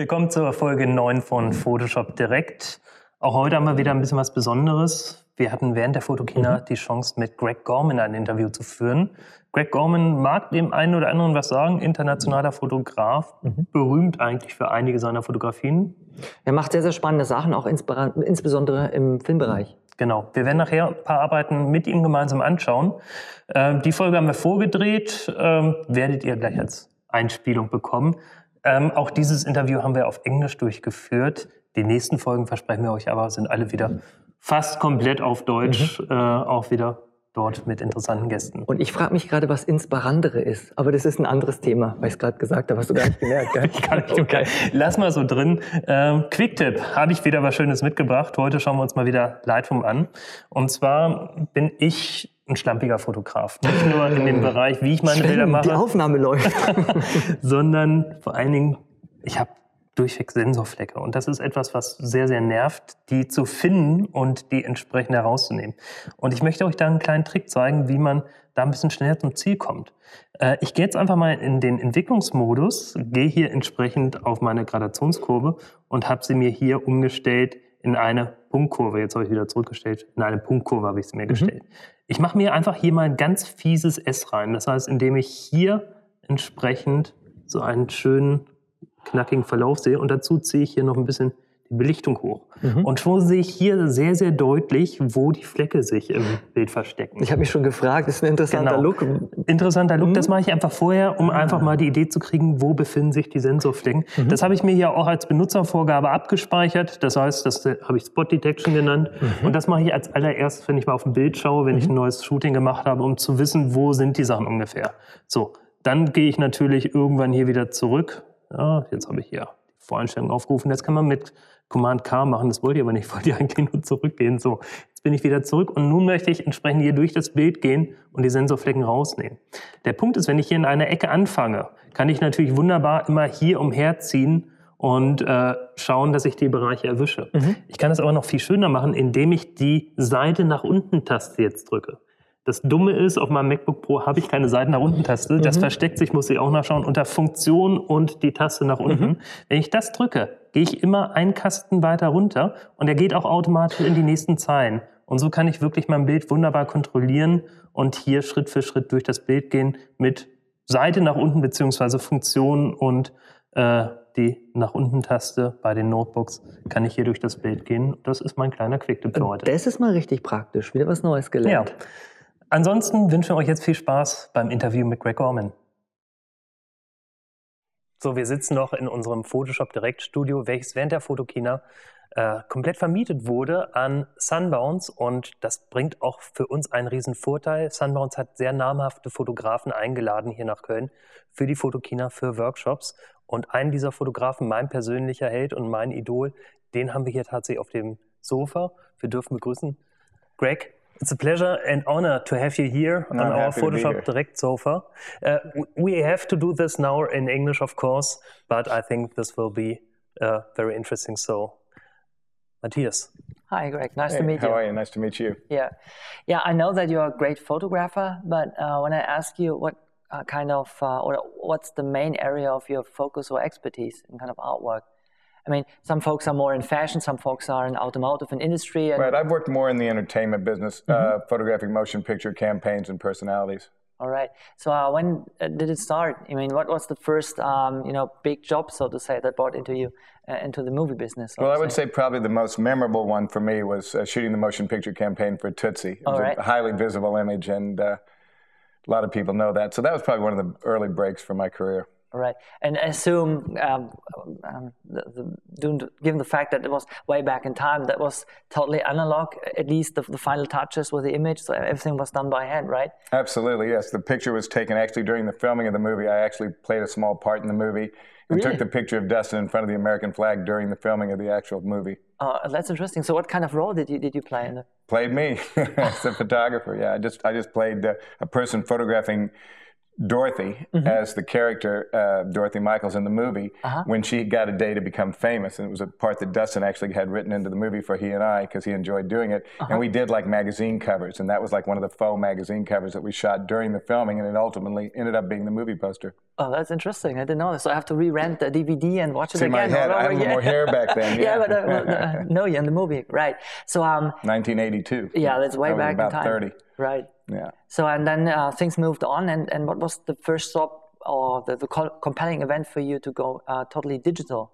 Willkommen zur Folge 9 von Photoshop Direkt. Auch heute haben wir wieder ein bisschen was Besonderes. Wir hatten während der Fotokina mhm. die Chance, mit Greg Gorman ein Interview zu führen. Greg Gorman mag dem einen oder anderen was sagen, internationaler Fotograf, mhm. berühmt eigentlich für einige seiner Fotografien. Er macht sehr, sehr spannende Sachen, auch insbesondere im Filmbereich. Genau. Wir werden nachher ein paar Arbeiten mit ihm gemeinsam anschauen. Ähm, die Folge haben wir vorgedreht, ähm, werdet ihr gleich als Einspielung bekommen. Ähm, auch dieses Interview haben wir auf Englisch durchgeführt. Die nächsten Folgen, versprechen wir euch aber, sind alle wieder fast komplett auf Deutsch, mhm. äh, auch wieder dort mit interessanten Gästen. Und ich frage mich gerade, was Insperandere ist. Aber das ist ein anderes Thema, weil ich es gerade gesagt habe. Hast du gar nicht gemerkt, gell? ich kann nicht okay. Lass mal so drin. Ähm, Quick-Tipp, habe ich wieder was Schönes mitgebracht. Heute schauen wir uns mal wieder Lightroom an. Und zwar bin ich ein schlampiger Fotograf. Nicht nur in dem Bereich, wie ich meine Sven, Bilder mache. Die Aufnahme läuft. sondern vor allen Dingen, ich habe durchweg Sensorflecke. Und das ist etwas, was sehr, sehr nervt, die zu finden und die entsprechend herauszunehmen. Und ich möchte euch da einen kleinen Trick zeigen, wie man da ein bisschen schneller zum Ziel kommt. Äh, ich gehe jetzt einfach mal in den Entwicklungsmodus, gehe hier entsprechend auf meine Gradationskurve und habe sie mir hier umgestellt in eine Punktkurve. Jetzt habe ich wieder zurückgestellt. In eine Punktkurve habe ich sie mir mhm. gestellt. Ich mache mir einfach hier mal ein ganz fieses S rein. Das heißt, indem ich hier entsprechend so einen schönen knackigen Verlauf sehe und dazu ziehe ich hier noch ein bisschen die Belichtung hoch. Mhm. Und schon sehe ich hier sehr, sehr deutlich, wo die Flecke sich im Bild verstecken. Ich habe mich schon gefragt, das ist ein interessanter genau. Look. Interessanter Look, mhm. das mache ich einfach vorher, um ah. einfach mal die Idee zu kriegen, wo befinden sich die Sensorflecken. Mhm. Das habe ich mir hier auch als Benutzervorgabe abgespeichert. Das heißt, das habe ich Spot Detection genannt. Mhm. Und das mache ich als allererstes, wenn ich mal auf ein Bild schaue, wenn ich mhm. ein neues Shooting gemacht habe, um zu wissen, wo sind die Sachen ungefähr. So, dann gehe ich natürlich irgendwann hier wieder zurück. Ja, jetzt habe ich hier die Voreinstellung aufgerufen. Jetzt kann man mit Command K machen, das wollte ich aber nicht, ich wollte eigentlich nur zurückgehen. So, jetzt bin ich wieder zurück und nun möchte ich entsprechend hier durch das Bild gehen und die Sensorflecken rausnehmen. Der Punkt ist, wenn ich hier in einer Ecke anfange, kann ich natürlich wunderbar immer hier umherziehen und äh, schauen, dass ich die Bereiche erwische. Mhm. Ich kann das aber noch viel schöner machen, indem ich die Seite nach unten Taste jetzt drücke. Das Dumme ist, auf meinem MacBook Pro habe ich keine Seiten nach unten Taste. Das mhm. versteckt sich, muss ich auch nachschauen, unter Funktion und die Taste nach unten. Mhm. Wenn ich das drücke, gehe ich immer einen Kasten weiter runter und er geht auch automatisch in die nächsten Zeilen. Und so kann ich wirklich mein Bild wunderbar kontrollieren und hier Schritt für Schritt durch das Bild gehen mit Seite nach unten beziehungsweise Funktion und äh, die nach unten Taste bei den Notebooks kann ich hier durch das Bild gehen. Das ist mein kleiner Quick-Tipp für heute. Das ist mal richtig praktisch. Wieder was Neues gelernt. Ja. Ansonsten wünschen wir euch jetzt viel Spaß beim Interview mit Greg Gorman. So, wir sitzen noch in unserem Photoshop Direktstudio, welches während der Fotokina äh, komplett vermietet wurde an Sunbounce und das bringt auch für uns einen riesen Vorteil. Sunbounce hat sehr namhafte Fotografen eingeladen hier nach Köln für die Fotokina, für Workshops und einen dieser Fotografen, mein persönlicher Held und mein Idol, den haben wir hier tatsächlich auf dem Sofa. Wir dürfen begrüßen Greg It's a pleasure and honor to have you here on our Photoshop Direct sofa. Uh, we have to do this now in English, of course, but I think this will be uh, very interesting. So, Matthias. Hi, Greg. Nice hey, to meet how you. How are you? Nice to meet you. Yeah, yeah. I know that you're a great photographer, but uh, when I ask you what uh, kind of uh, or what's the main area of your focus or expertise in kind of artwork, I mean, some folks are more in fashion, some folks are in automotive and industry. And right. I've worked more in the entertainment business, uh, mm-hmm. uh, photographing motion picture campaigns and personalities. All right. So uh, when uh, did it start? I mean, what was the first, um, you know, big job, so to say, that brought into you uh, into the movie business? Well, I would say. say. probably the most memorable one for me was uh, shooting the motion picture campaign for Tootsie. It was All right. a highly visible image, and a lot of people know that. So that was probably one of the early breaks for my career. Right, and assume, um, um, the, the, given the fact that it was way back in time, that was totally analog. At least the, the, final touches with the image, so everything was done by hand, right? Absolutely, yes. The picture was taken actually during the filming of the movie. I actually played a small part in the movie and really? took the picture of Dustin in front of the American flag during the filming of the actual movie. Uh, that's interesting. So, what kind of role did you did you play in it? Played me as a photographer. Yeah, I just I just played uh, a person photographing Dorothy as the character uh, Dorothy Michaels in the movie when she got a day to become famous, and it was a part that Dustin actually had written into the movie for he and I because he enjoyed doing it, and we did like magazine covers, and that was like one of the faux magazine covers that we shot during the filming, and it ultimately ended up being the movie poster. Oh, that's interesting. I didn't know this. So I have to re-rent the DVD and watch it See again. my head, I had again. more hair back then. yeah, Yeah, but uh, uh, no, you're in the movie, right? So um, 1982. yeah, that's way back about in time. 30. Right. Yeah. So and then uh, things moved on, and, and what was the first stop or the, the co- compelling event for you to go uh, totally digital?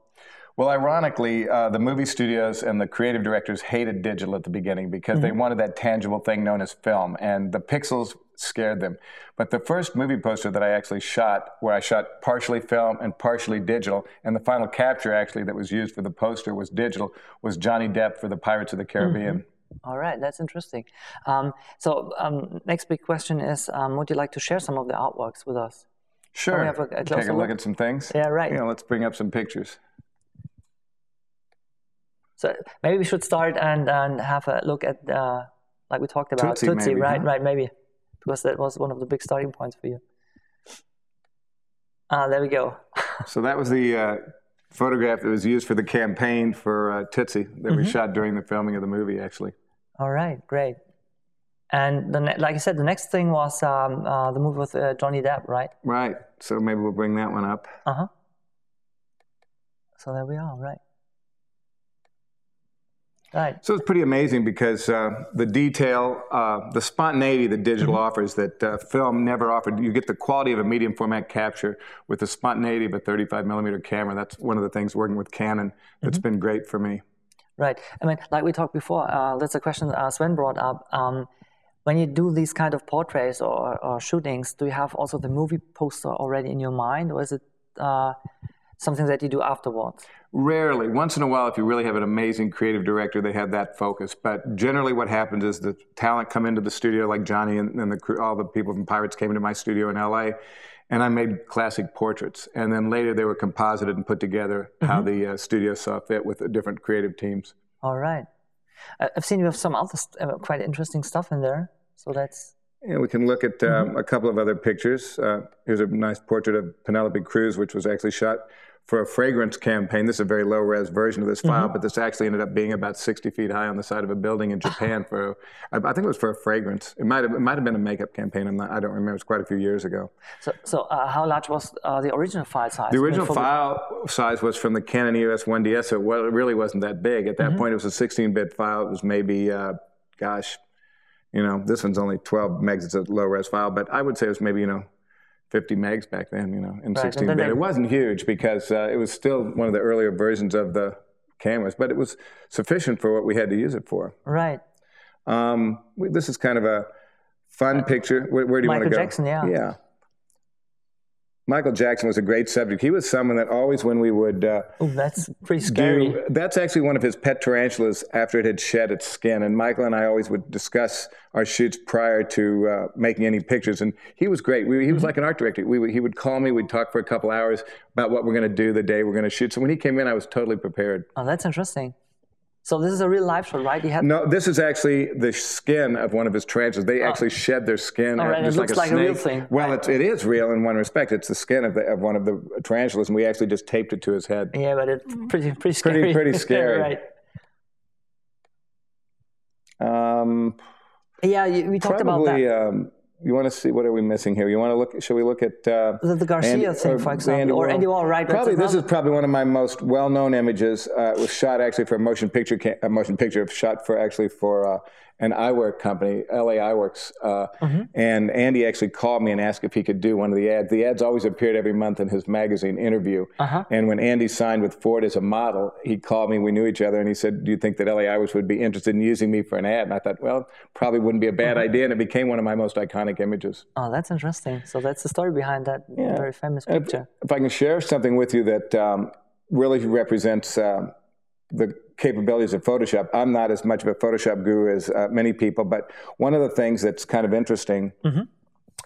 Well, ironically, uh, the movie studios and the creative directors hated digital at the beginning because they wanted that tangible thing known as film, and the pixels scared them. But the first movie poster that I actually shot, where I shot partially film and partially digital, and the final capture actually that was used for the poster was digital, was Johnny Depp for the Pirates of the Caribbean. All right, that's interesting. Um, so um, next big question is, um, would you like to share some of the artworks with us? Sure. have a- a Take a look look? at some things. Yeah, right. Yeah, let's bring up some pictures. So maybe we should start and, and have a look at, uh, like we talked about, Tootsie, maybe, right, huh? right, maybe, because that was one of the big starting points for you. Ah, there we go. So that was the uh, photograph that was used for the campaign for uh, Tootsie that Mm-hmm. we shot during the filming of the movie, actually. All right, great. And the ne- like I said, the next thing was um, uh, the movie with uh, Johnny Depp, right? Right. So maybe we'll bring that one up. Uh huh. So there we are, right? Right. So it's pretty amazing because uh, the detail, uh, the spontaneity that digital Mm-hmm. offers that uh, film never offered. You get the quality of a medium format capture with the spontaneity of a 35 millimeter camera. That's one of the things working with Canon that's Mm-hmm. been great for me. Right. I mean, like we talked before, uh, that's a question uh, Sven brought up. Um, when you do these kind of portraits or, or shootings, do you have also the movie poster already in your mind, or is it uh, something that you do afterwards? Rarely. Once in a while, if you really have an amazing creative director, they have that focus. But generally, what happens is the talent come into the studio, like Johnny and, and the crew, all the people from Pirates came into my studio in LA, and I made classic portraits. And then later, they were composited and put together how the uh, studio saw fit with the different creative teams. All right. I've seen you have some other st- uh, quite interesting stuff in there. So that's Yeah, we can look at um, a couple of other pictures. Uh, here's a nice portrait of Penelope Cruz, which was actually shot for a fragrance campaign. This is a very low res version of this file, but this actually ended up being about 60 feet high on the side of a building in Japan for, I I think it was for a fragrance. It might have, it might have been a makeup campaign. I'm not, I don't remember. It was quite a few years ago. so. So uh, how large was uh, the original file size? The original file size was from the Canon EOS 1DS, so it really wasn't that big. At that point, it was a 16-bit file. It was maybe, uh, gosh, you know, this one's only 12 megs. It's a low-res file, but I would say it was maybe, you know, 50 megs back then, you know, in and 16-bit. they- It wasn't huge because uh, it was still one of the earlier versions of the cameras, but it was sufficient for what we had to use it for. Right. Um, this is kind of a fun picture. Where, where do you want to Michael go? Jackson, yeah. Yeah. Michael Jackson was a great subject. He was someone that always, when we would uh, that's pretty scary. do, that's actually one of his pet tarantulas after it had shed its skin. And Michael and I always would discuss our shoots prior to uh, making any pictures. And he was great. We, he Mm-hmm. was like an art director. We, would- he would call me. We'd talk for a couple hours about what we're going to do the day we're going to shoot. So when he came in, I was totally prepared. Oh, that's interesting. So this is a real live shot, right? He had No, this is actually the skin of one of his tarantulas. They actually shed their skin, Oh, right, it just looks like like a a real thing. Well, it's, it is real in one respect. It's the skin of, the, of one of the tarantulas, and we actually just taped it to his head. yeah, but it's pretty pretty Pretty- scary. pretty pretty scary. right. Um, Yeah, we talked about that. Um, you want to see what are we missing here? You want to look? Shall we look at uh, The, the Garcia Andy- thing, or for example, or Andy Warhol, right? Probably this is probably one of my most well-known images. Uh, it was shot actually for a motion picture, a motion picture shot for actually for uh, an eyewear company, LA Eyeworks. Uh, Mm-hmm. And Andy actually called me and asked if he could do one of the ads. The ads always appeared every month in his magazine interview. Uh-huh. And when Andy signed with Ford as a model, he called me. We knew each other, and he said, "Do you think that LA Eyeworks would be interested in using me for an ad?" And I thought, well, probably wouldn't be a bad idea. And it became one of my most iconic images. Oh, that's interesting. So that's the story behind that very famous And if- picture. If, I can share something with you that um, really represents um the capabilities of Photoshop, I'm not as much of a Photoshop guru as uh, many people, but one of the things that's kind of interesting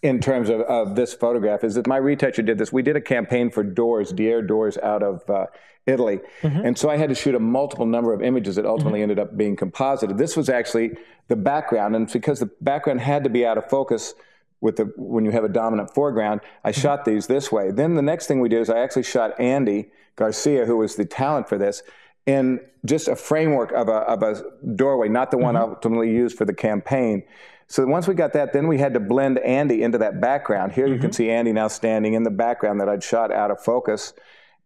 in terms of, of this photograph is that my retoucher did this. We did a campaign for doors, Dier doors out of uh, Italy. And so I had to shoot a multiple number of images that ultimately ended up being composited. This was actually the background, and because the background had to be out of focus, with the when you have a dominant foreground. I Mm-hmm. shot these this way. Then the next thing we did is I actually shot Andy Garcia, who was the talent for this, in just a framework of a of a doorway, not the one Mm-hmm. ultimately used for the campaign. So once we got that, then we had to blend Andy into that background. Here you Mm-hmm. can see Andy now standing in the background that I'd shot out of focus.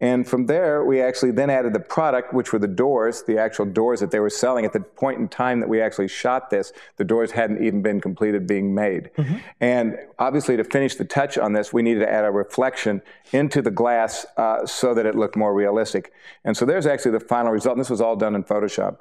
And from there, we actually then added the product, which were the doors, the actual doors that they were selling. At the point in time that we actually shot this, the doors hadn't even been completed being made. And obviously, to finish the touch on this, we needed to add a reflection into the glass uh, so that it looked more realistic. And so there's actually the final result. And this was all done in Photoshop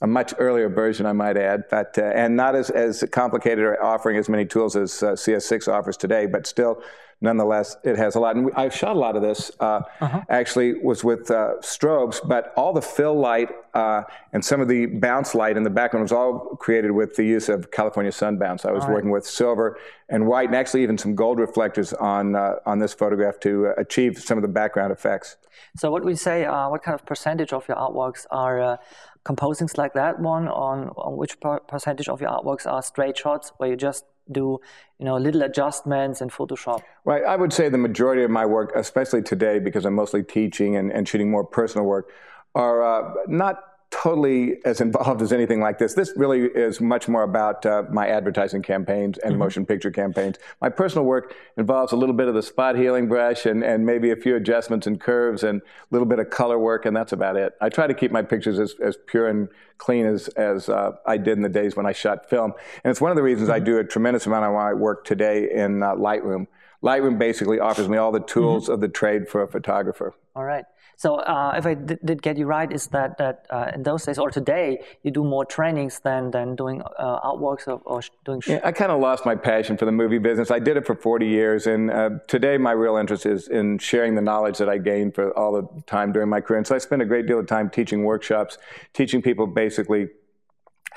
a much earlier version, I might add, but uh, and not as, as complicated or offering as many tools as uh, CS6 offers today, but still, nonetheless, it has a lot. And we, I shot a lot of this. Uh, Actually, was with uh, strobes, but all the fill light uh, and some of the bounce light in the background was all created with the use of California Sunbounce. I was working with silver and white, and actually even some gold reflectors on uh, on this photograph to uh, achieve some of the background effects. So what we say, uh, what kind of percentage of your artworks are uh, composings like that one? On, on which per- percentage of your artworks are straight shots where you just do, you know, little adjustments in Photoshop? Right. I would say the majority of my work, especially today, because I'm mostly teaching and, and shooting more personal work, are uh, not totally as involved as anything like this. This really is much more about uh, my advertising campaigns and motion picture campaigns. My personal work involves a little bit of the spot healing brush and, and maybe a few adjustments and curves and a little bit of color work, and that's about it. I try to keep my pictures as, as pure and clean as, as uh, I did in the days when I shot film. And it's one of the reasons I do a tremendous amount of my work today in uh, Lightroom. Lightroom basically offers me all the tools of the trade for a photographer. All right. So uh, if I did, did get you right, is that that uh, in those days or today you do more trainings than than doing uh, artworks or, or doing? Sh- Yeah, I kind of lost my passion for the movie business. I did it for 40 years, and uh, today my real interest is in sharing the knowledge that I gained for all the time during my career. And so I spend a great deal of time teaching workshops, teaching people basically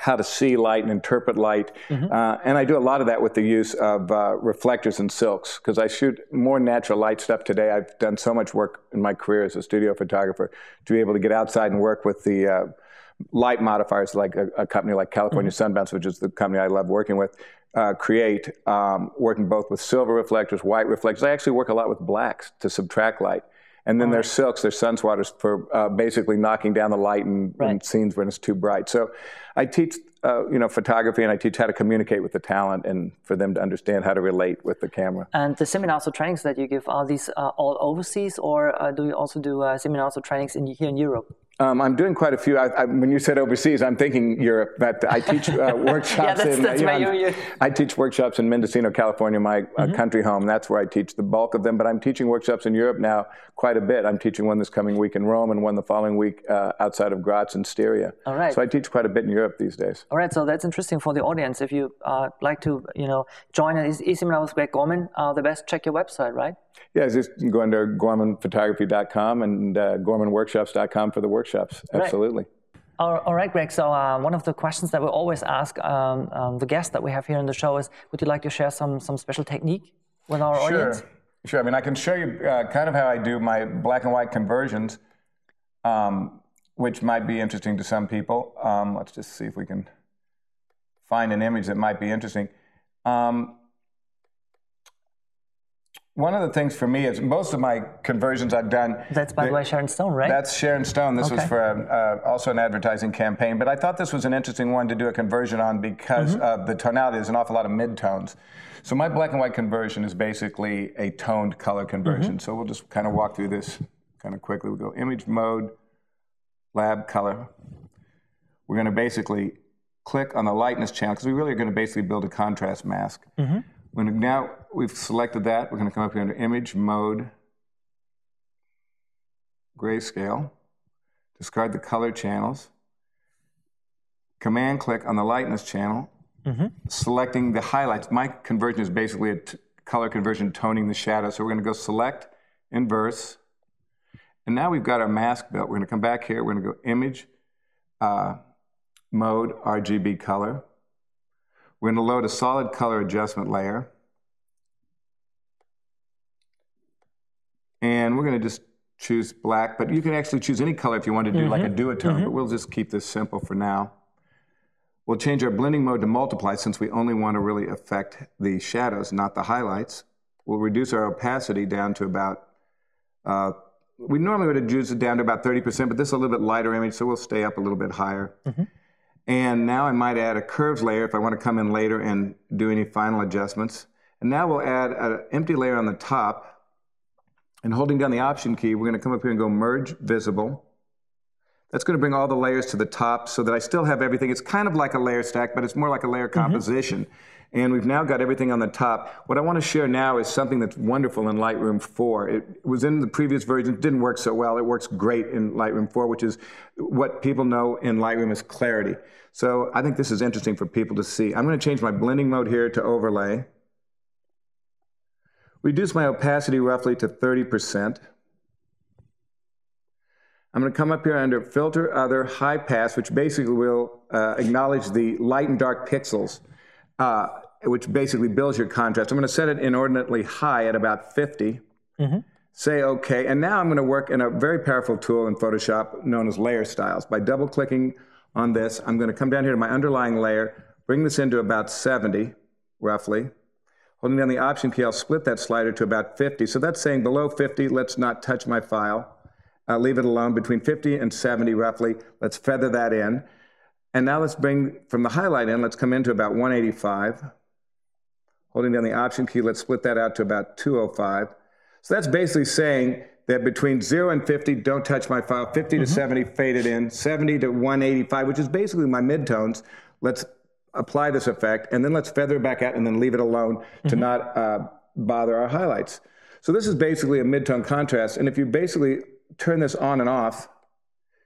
how to see light and interpret light. Uh, and I do a lot of that with the use of uh, reflectors and silks because I shoot more natural light stuff today. I've done so much work in my career as a studio photographer to be able to get outside and work with the uh, light modifiers like a, a company like California Sunbounce, which is the company I love working with, uh, create, um, working both with silver reflectors, white reflectors. I actually work a lot with blacks to subtract light. And then there's silks, there's sunswatters for uh, basically knocking down the light in, in scenes when it's too bright. So I teach, uh, you know, photography and I teach how to communicate with the talent and for them to understand how to relate with the camera. and the seminars or trainings that you give are these uh, all overseas, or uh, do you also do uh, seminars or trainings in here in Europe? Um, I'm doing quite a few. I, I, when you said overseas, I'm thinking Europe. But I teach uh, workshops that's- in. that's you know, I'm- you- you- I teach workshops in Mendocino, California, my uh, Mm-hmm. country home. That's where I teach the bulk of them. But I'm teaching workshops in Europe now quite a bit. I'm teaching one this coming week in Rome and one the following week uh, outside of Graz and Styria. All right. So I teach quite a bit in Europe these days. All right, so that's interesting for the audience. If you uh, like to, you know, join e- e-seminar with Greg Gorman, uh, the best check your website, right? Yeah, just go into gormanphotography.com and uh, gormanworkshops.com for the workshops. Absolutely. All all right, Greg. So uh, one of the questions that we always ask um, um, the guests that we have here in the show is, would you like to share some some special technique with our audience? Sure. Sure. I mean, I can show you uh, kind of how I do my black and white conversions, um, which might be interesting to some people. Um, let's just see if we can find an image that might be interesting. Um, one of the things for me is most of my conversions I've done. That's by the way Sharon Stone, right? That's Sharon Stone. This was Okay. for uh, also an advertising campaign, but I thought this was an interesting one to do a conversion on because Mm-hmm. of the tonality. There's an awful lot of midtones. So my black and white conversion is basically a toned color conversion. Mm-hmm. So we'll just kind of walk through this kind of quickly. We'll go image mode, lab color. We're going to basically click on the lightness channel because we really are going to basically build a contrast mask. Mm-hmm. When now we've selected that, we're going to come up here under image mode, grayscale, discard the color channels, command click on the lightness channel, selecting the highlights. My conversion is basically a t- color conversion toning the shadow. So we're going to go select, inverse, and now we've got our mask built. We're going to come back here. We're going to go image, uh, mode, RGB color. We're going to load a solid color adjustment layer. And we're going to just choose black, but you can actually choose any color if you want to do like a duotone, but we'll just keep this simple for now. We'll change our blending mode to multiply since we only want to really affect the shadows, not the highlights. We'll reduce our opacity down to about, uh, we normally would reduce it down to about 30%, but this is a little bit lighter image, so we'll stay up a little bit higher. Mm-hmm. And now I might add a curves layer if I want to come in later and do any final adjustments. And now we'll add an empty layer on the top. And holding down the Option key, we're going to come up here and go Merge Visible. That's going to bring all the layers to the top so that I still have everything. It's kind of like a layer stack, but it's more like a layer mm-hmm. composition. Mm-hmm. And we've now got everything on the top. What I want to share now is something that's wonderful in Lightroom 4. It was in the previous version, it didn't work so well. It works great in Lightroom 4, which is what people know in Lightroom is clarity. So I think this is interesting for people to see. I'm going to change my blending mode here to overlay. Reduce my opacity roughly to 30%. I'm going to come up here under Filter Other High Pass, which basically will uh, acknowledge the light and dark pixels, uh, which basically builds your contrast. I'm going to set it inordinately high at about 50. Mm-hmm. Say OK. And now I'm going to work in a very powerful tool in Photoshop known as Layer Styles. By double clicking on this, I'm going to come down here to my underlying layer, bring this into about 70, roughly. Holding down the Option key, I'll split that slider to about 50. So that's saying below 50, let's not touch my file. I'll leave it alone between 50 and 70 roughly. Let's feather that in. And now let's bring from the highlight in, let's come into about 185. Holding down the Option key, let's split that out to about 205. So that's basically saying that between 0 and 50, don't touch my file. 50 mm-hmm. to 70, fade it in. 70 to 185, which is basically my midtones. Let's apply this effect, and then let's feather it back out and then leave it alone mm-hmm. to not uh, bother our highlights. So this is basically a midtone contrast, and if you basically turn this on and off,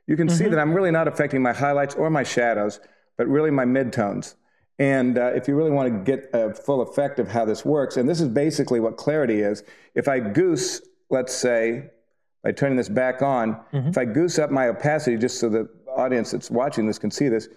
you can mm-hmm. see that I'm really not affecting my highlights or my shadows, but really my midtones. And uh, if you really want to get a full effect of how this works, and this is basically what clarity is, if I goose, let's say, by turning this back on, mm-hmm. if I goose up my opacity just so the audience that's watching this can see this,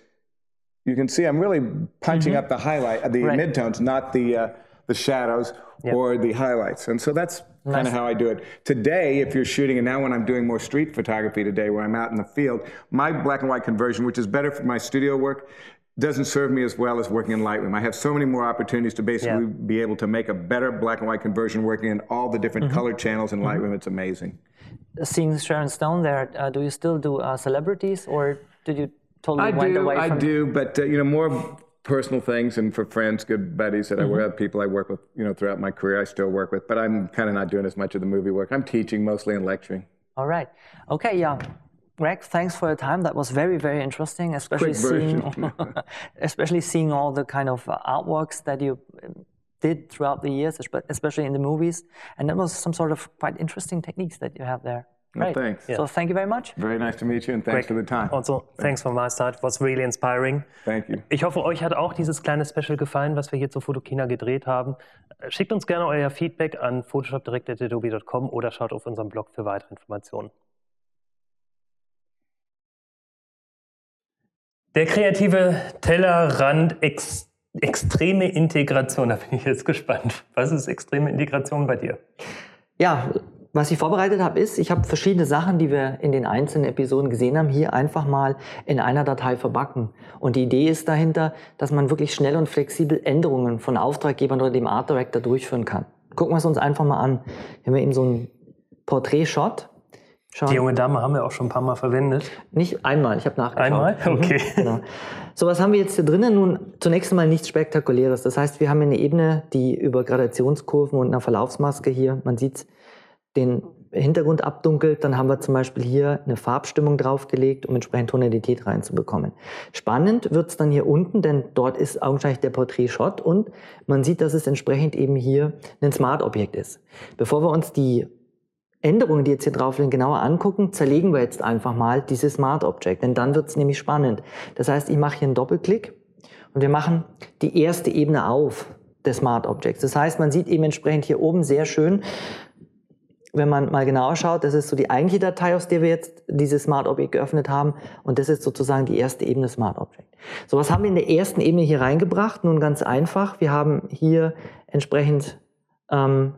you can see I'm really punching mm-hmm. up the highlight, the right. midtones, not the uh, the shadows yep. or the highlights. And so that's nice. kind of how I do it. Today, if you're shooting, and now when I'm doing more street photography today, where I'm out in the field, my black and white conversion, which is better for my studio work, doesn't serve me as well as working in Lightroom. I have so many more opportunities to basically yeah. be able to make a better black and white conversion working in all the different mm-hmm. color channels in mm-hmm. Lightroom. It's amazing. Seeing Sharon Stone there, uh, do you still do uh, celebrities or did you totally I do, I do, but uh, you know, more personal things and for friends, good buddies that mm-hmm. I work with, people I work with, you know, throughout my career, I still work with, but I'm kind of not doing as much of the movie work. I'm teaching mostly and lecturing. All right. Okay, yeah. Greg, thanks for your time. That was very, very interesting, especially seeing, especially seeing all the kind of uh, artworks that you um, did throughout the years, especially in the movies. And that was some sort of quite interesting techniques that you have there. Great. thanks. Yeah. So thank you very much. Very nice to meet you and thanks Greg, for the time. Also, thanks, from my side. It was really inspiring. Thank you. Ich hoffe, euch hat auch dieses kleine Special gefallen, was wir hier zu Fotokina gedreht haben. Schickt uns gerne euer Feedback an photoshopdirect.adobe.com oder schaut auf unserem Blog für weitere Informationen. Der kreative Tellerrand ex extreme Integration, da bin ich jetzt gespannt. Was ist extreme Integration bei dir? Ja, was ich vorbereitet habe, ist, ich habe verschiedene Sachen, die wir in den einzelnen Episoden gesehen haben, hier einfach mal in einer Datei verbacken. Und die Idee ist dahinter, dass man wirklich schnell und flexibel Änderungen von Auftraggebern oder dem Art Director durchführen kann. Gucken wir es uns einfach mal an. Hier haben wir eben so einen Porträt-Shot. Schauen. Die junge Dame haben wir auch schon ein paar Mal verwendet. Nicht einmal, ich habe nachgeschaut. Einmal? Mhm. Okay. genau. So, was haben wir jetzt hier drinnen? Nun, zunächst einmal nichts Spektakuläres. Das heißt, wir haben eine Ebene, die über Gradationskurven und einer Verlaufsmaske hier, man sieht den Hintergrund abdunkelt, dann haben wir zum Beispiel hier eine Farbstimmung draufgelegt, um entsprechend Tonalität reinzubekommen. Spannend wird's dann hier unten, denn dort ist augenscheinlich der Porträt-Shot und man sieht, dass es entsprechend eben hier ein Smart-Objekt ist. Bevor wir uns die Änderungen, die jetzt hier drauf liegen, genauer angucken, zerlegen wir jetzt einfach mal dieses Smart Object, denn dann wird's nämlich spannend. Das heißt, ich mache hier einen Doppelklick und wir machen die erste Ebene auf des Smart Objects. Das heißt, man sieht eben entsprechend hier oben sehr schön, wenn man mal genauer schaut, das ist so die eigentliche Datei, aus der wir jetzt dieses Smart Object geöffnet haben. Und das ist sozusagen die erste Ebene Smart Object. So, was haben wir in der ersten Ebene hier reingebracht? Nun ganz einfach. Wir haben hier entsprechend ähm,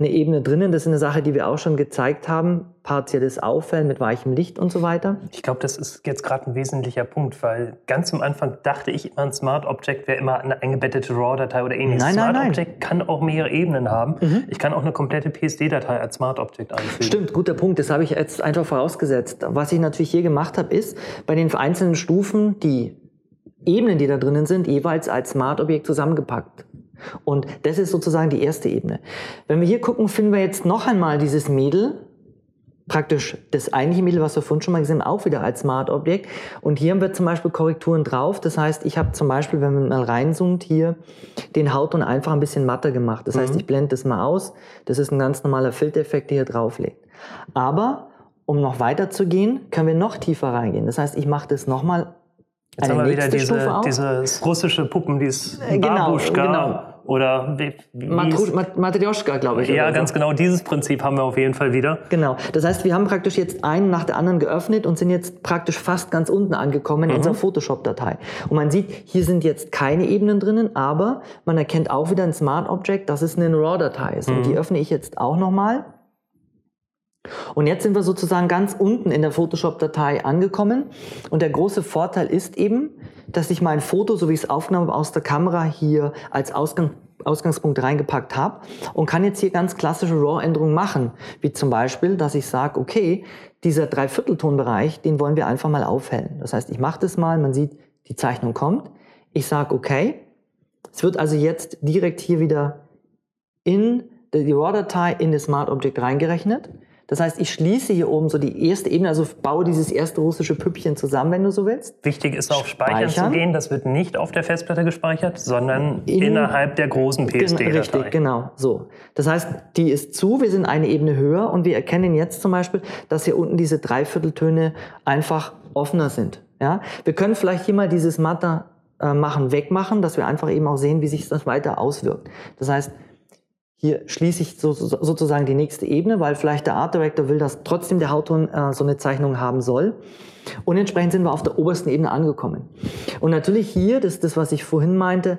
eine Ebene drinnen. Das ist eine Sache, die wir auch schon gezeigt haben. Partielles Auffällen mit weichem Licht und so weiter. Ich glaube, das ist jetzt gerade ein wesentlicher Punkt, weil ganz am Anfang dachte ich immer, ein Smart Object wäre immer eine eingebettete RAW-Datei oder ähnliches. Nein, Smart nein, nein. Object kann auch mehrere Ebenen haben. Mhm. Ich kann auch eine komplette PSD-Datei als Smart Object einfügen. Stimmt, guter Punkt. Das habe ich jetzt einfach vorausgesetzt. Was ich natürlich hier gemacht habe, ist bei den einzelnen Stufen die Ebenen, die da drinnen sind, jeweils als Smart Objekt zusammengepackt. Und das ist sozusagen die erste Ebene. Wenn wir hier gucken, finden wir jetzt noch einmal dieses Mädel, praktisch das eigentliche Mädel, was wir vorhin schon mal gesehen haben, auch wieder als Smart-Objekt. Und hier haben wir zum Beispiel Korrekturen drauf. Das heißt, ich habe zum Beispiel, wenn man mal reinzoomt, hier den Hautton einfach ein bisschen matter gemacht. Das heißt, mhm. ich blende das mal aus. Das ist ein ganz normaler Filtereffekt, der hier drauf liegt. Aber um noch weiter zu gehen, können wir noch tiefer reingehen. Das heißt, ich mache das nochmal Jetzt haben wir wieder diese, dieses russische Puppen, dieses äh, genau, Babuschka. Genau. Oder wie, wie Matryoshka, glaube ich. Ja, ganz so. genau. Dieses Prinzip haben wir auf jeden Fall wieder. Genau. Das heißt, wir haben praktisch jetzt einen nach der anderen geöffnet und sind jetzt praktisch fast ganz unten angekommen in mhm. unserer Photoshop-Datei. Und man sieht, hier sind jetzt keine Ebenen drinnen, aber man erkennt auch wieder ein Smart Object, dass es eine RAW-Datei ist. Mhm. Und die öffne ich jetzt auch nochmal. Und jetzt sind wir sozusagen ganz unten in der Photoshop-Datei angekommen. Und der große Vorteil ist eben, dass ich mein Foto, so wie ich es aufgenommen habe, aus der Kamera hier als Ausgang, Ausgangspunkt reingepackt habe und kann jetzt hier ganz klassische RAW-Änderungen machen. Wie zum Beispiel, dass ich sage, okay, dieser Dreivierteltonbereich, den wollen wir einfach mal aufhellen. Das heißt, ich mache das mal, man sieht, die Zeichnung kommt. Ich sage, okay, es wird also jetzt direkt hier wieder in die RAW-Datei in das Smart Object reingerechnet. Das heißt, ich schließe hier oben so die erste Ebene, also baue dieses erste russische Püppchen zusammen, wenn du so willst. Wichtig ist auf Speichern, Speichern. zu gehen. Das wird nicht auf der Festplatte gespeichert, sondern In, innerhalb der großen PSD-Datei. Richtig, genau. So. Das heißt, die ist zu, wir sind eine Ebene höher und wir erkennen jetzt zum Beispiel, dass hier unten diese Dreivierteltöne einfach offener sind. Ja? Wir können vielleicht hier mal dieses Matter äh, machen wegmachen, dass wir einfach eben auch sehen, wie sich das weiter auswirkt. Das heißt, hier schließe ich so, sozusagen die nächste Ebene, weil vielleicht der Art Director will, dass trotzdem der Hautton äh, so eine Zeichnung haben soll. Und entsprechend sind wir auf der obersten Ebene angekommen. Und natürlich hier, das ist das, was ich vorhin meinte,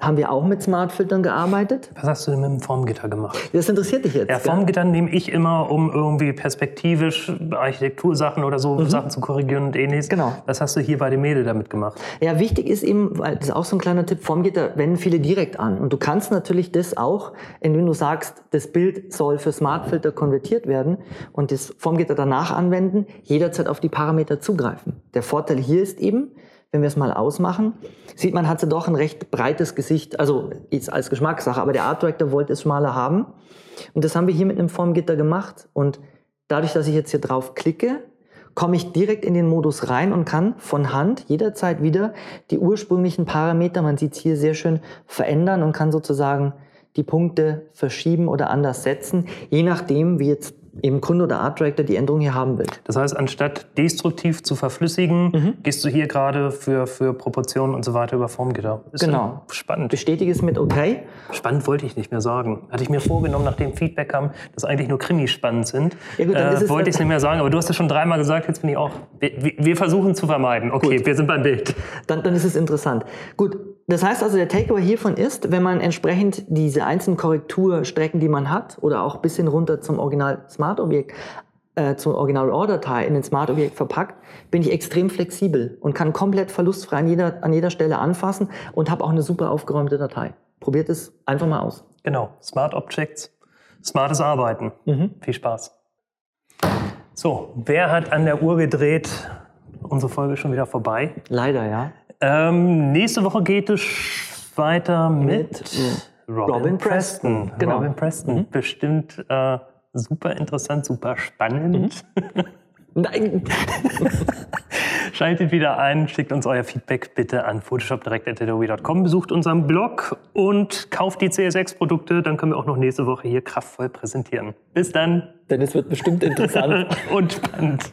haben wir auch mit Smart-Filtern gearbeitet. Was hast du denn mit dem Formgitter gemacht? Das interessiert dich jetzt. Ja, Formgitter nehme ich immer, um irgendwie perspektivisch Architektursachen oder so mhm. Sachen zu korrigieren und ähnliches. Genau. Was hast du hier bei dem Mädel damit gemacht? Ja, wichtig ist eben, weil das ist auch so ein kleiner Tipp, Formgitter wenden viele direkt an. Und du kannst natürlich das auch, indem du sagst, das Bild soll für Smart-Filter konvertiert werden und das Formgitter danach anwenden, jederzeit auf die Parameter zugreifen. Der Vorteil hier ist eben, wenn wir es mal ausmachen, sieht man, hat sie doch ein recht breites Gesicht, also jetzt als Geschmackssache, aber der Art Director wollte es schmaler haben. Und das haben wir hier mit einem Formgitter gemacht. Und dadurch, dass ich jetzt hier drauf klicke, komme ich direkt in den Modus rein und kann von Hand jederzeit wieder die ursprünglichen Parameter, man sieht es hier sehr schön, verändern und kann sozusagen die Punkte verschieben oder anders setzen, je nachdem, wie jetzt eben Kunde oder Art Director die Änderung hier haben will. Das heißt, anstatt destruktiv zu verflüssigen, mhm. gehst du hier gerade für, für Proportionen und so weiter über Formgitter. Ist genau. Spannend. Bestätige es mit okay. Spannend wollte ich nicht mehr sagen. Hatte ich mir vorgenommen, nachdem Feedback kam, dass eigentlich nur Krimis spannend sind. Ja gut, dann äh, wollte ich es nicht mehr sagen, aber du hast es schon dreimal gesagt, jetzt bin ich auch. Wir, wir versuchen zu vermeiden. Okay, gut. wir sind beim Bild. Dann, dann ist es interessant. Gut, das heißt also, der Takeaway hiervon ist, wenn man entsprechend diese einzelnen Korrekturstrecken, die man hat, oder auch bis hin runter zum Original Smart-Objekt, äh, zum Original RAW-Datei in den Smart-Objekt verpackt, bin ich extrem flexibel und kann komplett verlustfrei an jeder, an jeder Stelle anfassen und habe auch eine super aufgeräumte Datei. Probiert es einfach mal aus. Genau, Smart Objects, smartes Arbeiten. Mhm. Viel Spaß. So, wer hat an der Uhr gedreht? Unsere Folge ist schon wieder vorbei. Leider, ja. Ähm, nächste Woche geht es weiter mit, mit Robin, Robin, Preston. Preston. Genau. Robin Preston. Mhm. Bestimmt äh, super interessant, super spannend. Mhm. Nein. Schaltet wieder ein, schickt uns euer Feedback bitte an photoshopdirect.adobe.com, besucht unseren Blog und kauft die CSX-Produkte, dann können wir auch noch nächste Woche hier kraftvoll präsentieren. Bis dann. Denn es wird bestimmt interessant und spannend.